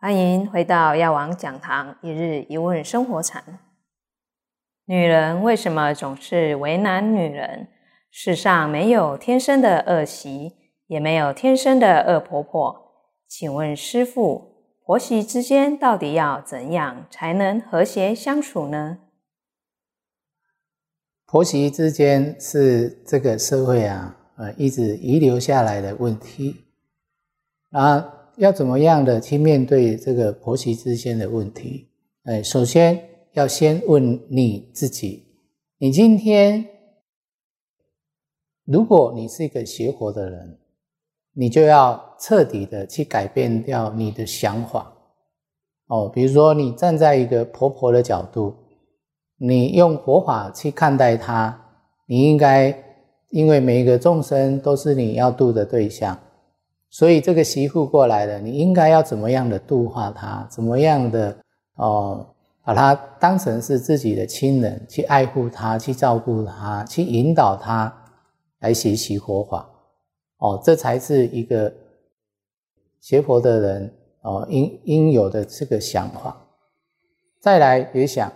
欢迎回到药王讲堂一日一问生活禅。女人为什么总是为难女人？世上没有天生的恶媳，也没有天生的恶婆婆。请问师父，婆媳之间到底要怎样才能和谐相处呢？婆媳之间是这个社会啊，呃，一直遗留下来的问题啊。要怎么样的去面对这个婆媳之间的问题？哎，首先要先问你自己：你今天，如果你是一个邪火的人，你就要彻底的去改变掉你的想法。哦，比如说你站在一个婆婆的角度，你用佛法去看待她，你应该，因为每一个众生都是你要度的对象。所以这个媳妇过来了，你应该要怎么样的度化她？怎么样的哦，把她当成是自己的亲人，去爱护她，去照顾她，去引导她来学习佛法。哦，这才是一个学佛的人哦应应有的这个想法。再来别想，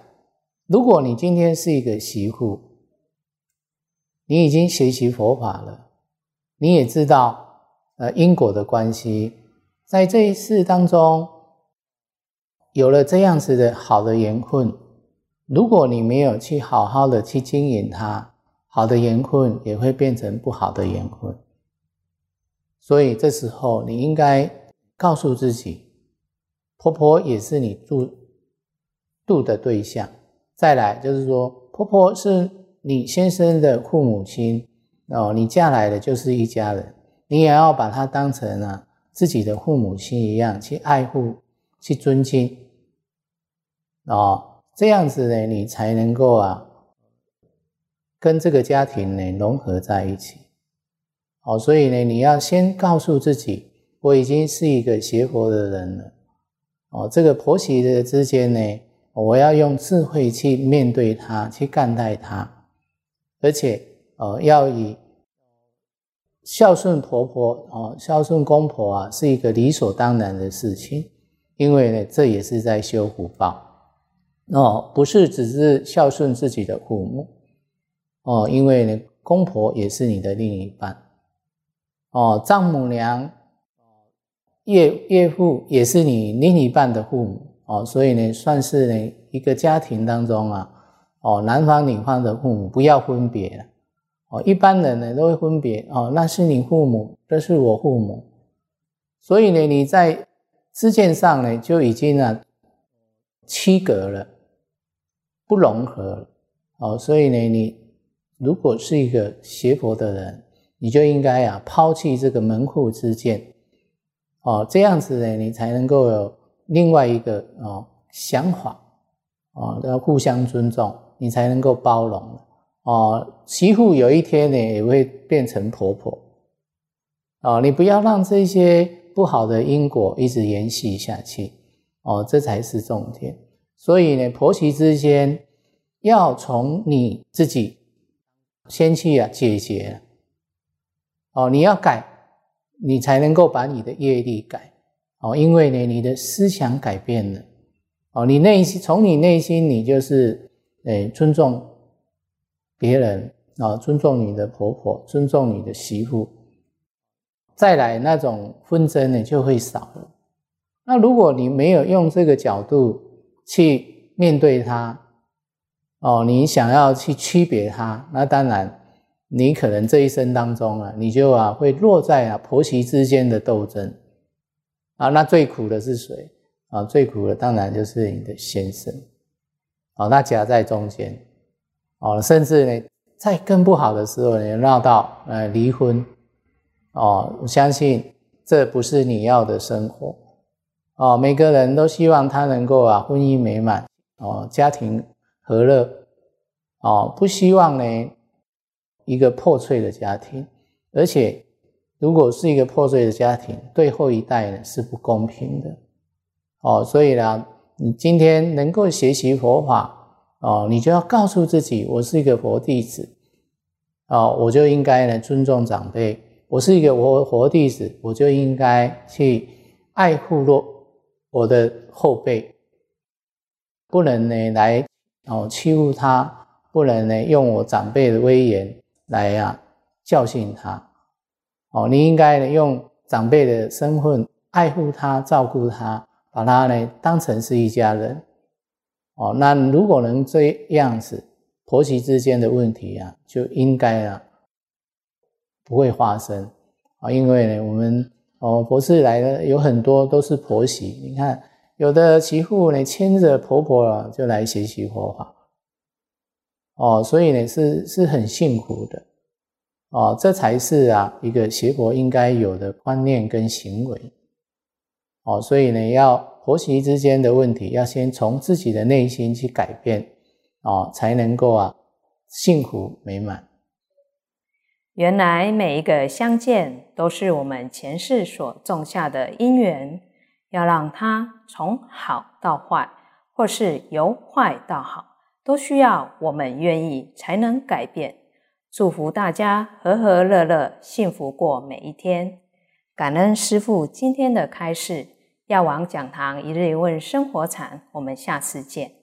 如果你今天是一个媳妇，你已经学习佛法了，你也知道。呃，因果的关系，在这一世当中，有了这样子的好的缘分，如果你没有去好好的去经营它，好的缘分也会变成不好的缘分。所以这时候，你应该告诉自己，婆婆也是你度度的对象。再来就是说，婆婆是你先生的父母亲哦，你嫁来的就是一家人。你也要把他当成啊自己的父母亲一样去爱护、去尊敬，哦，这样子呢，你才能够啊跟这个家庭呢融合在一起。哦，所以呢，你要先告诉自己，我已经是一个邪佛的人了。哦，这个婆媳的之间呢，我要用智慧去面对他，去看待他，而且哦，要以。孝顺婆婆啊，孝顺公婆啊，是一个理所当然的事情，因为呢，这也是在修福报哦，不是只是孝顺自己的父母哦，因为呢，公婆也是你的另一半哦，丈母娘、岳岳父也是你另一半的父母哦，所以呢，算是呢一个家庭当中啊，哦，男方女方的父母不要分别了。哦，一般人呢都会分别哦，那是你父母，这是我父母，所以呢，你在知见上呢就已经啊区隔了，不融合了。哦，所以呢，你如果是一个邪佛的人，你就应该啊抛弃这个门户之见，哦，这样子呢，你才能够有另外一个哦想法，哦，要互相尊重，你才能够包容。哦，媳妇有一天呢也会变成婆婆，哦，你不要让这些不好的因果一直延续下去，哦，这才是重点。所以呢，婆媳之间要从你自己先去啊解决，哦，你要改，你才能够把你的业力改，哦，因为呢，你的思想改变了，哦，你内心从你内心你就是诶尊重。别人啊，尊重你的婆婆，尊重你的媳妇，再来那种纷争呢就会少了。那如果你没有用这个角度去面对他，哦，你想要去区别他，那当然你可能这一生当中啊，你就啊会落在啊婆媳之间的斗争啊。那最苦的是谁啊？最苦的当然就是你的先生，哦，那夹在中间。哦，甚至呢，在更不好的时候，你闹到呃离婚，哦，我相信这不是你要的生活，哦，每个人都希望他能够啊婚姻美满，哦，家庭和乐，哦，不希望呢一个破碎的家庭，而且如果是一个破碎的家庭，对后一代呢是不公平的，哦，所以呢，你今天能够学习佛法。哦，你就要告诉自己，我是一个佛弟子，哦，我就应该呢尊重长辈。我是一个佛佛弟子，我就应该去爱护弱我的后辈，不能呢来哦欺负他，不能呢用我长辈的威严来呀教训他。哦，你应该呢用长辈的身份爱护他、照顾他，把他呢当成是一家人。哦，那如果能这样子，婆媳之间的问题啊，就应该啊不会发生啊，因为呢我们。哦，博士来了，有很多都是婆媳。你看，有的媳妇呢牵着婆婆啊，就来学习佛法。哦，所以呢是是很幸福的。哦，这才是啊一个学佛应该有的观念跟行为。哦，所以呢要婆媳之间的问题，要先从自己的内心去改变，哦，才能够啊幸福美满。原来每一个相见都是我们前世所种下的因缘，要让它从好到坏，或是由坏到好，都需要我们愿意才能改变。祝福大家和和乐乐，幸福过每一天。感恩师父今天的开示，药王讲堂一日一问生活禅，我们下次见。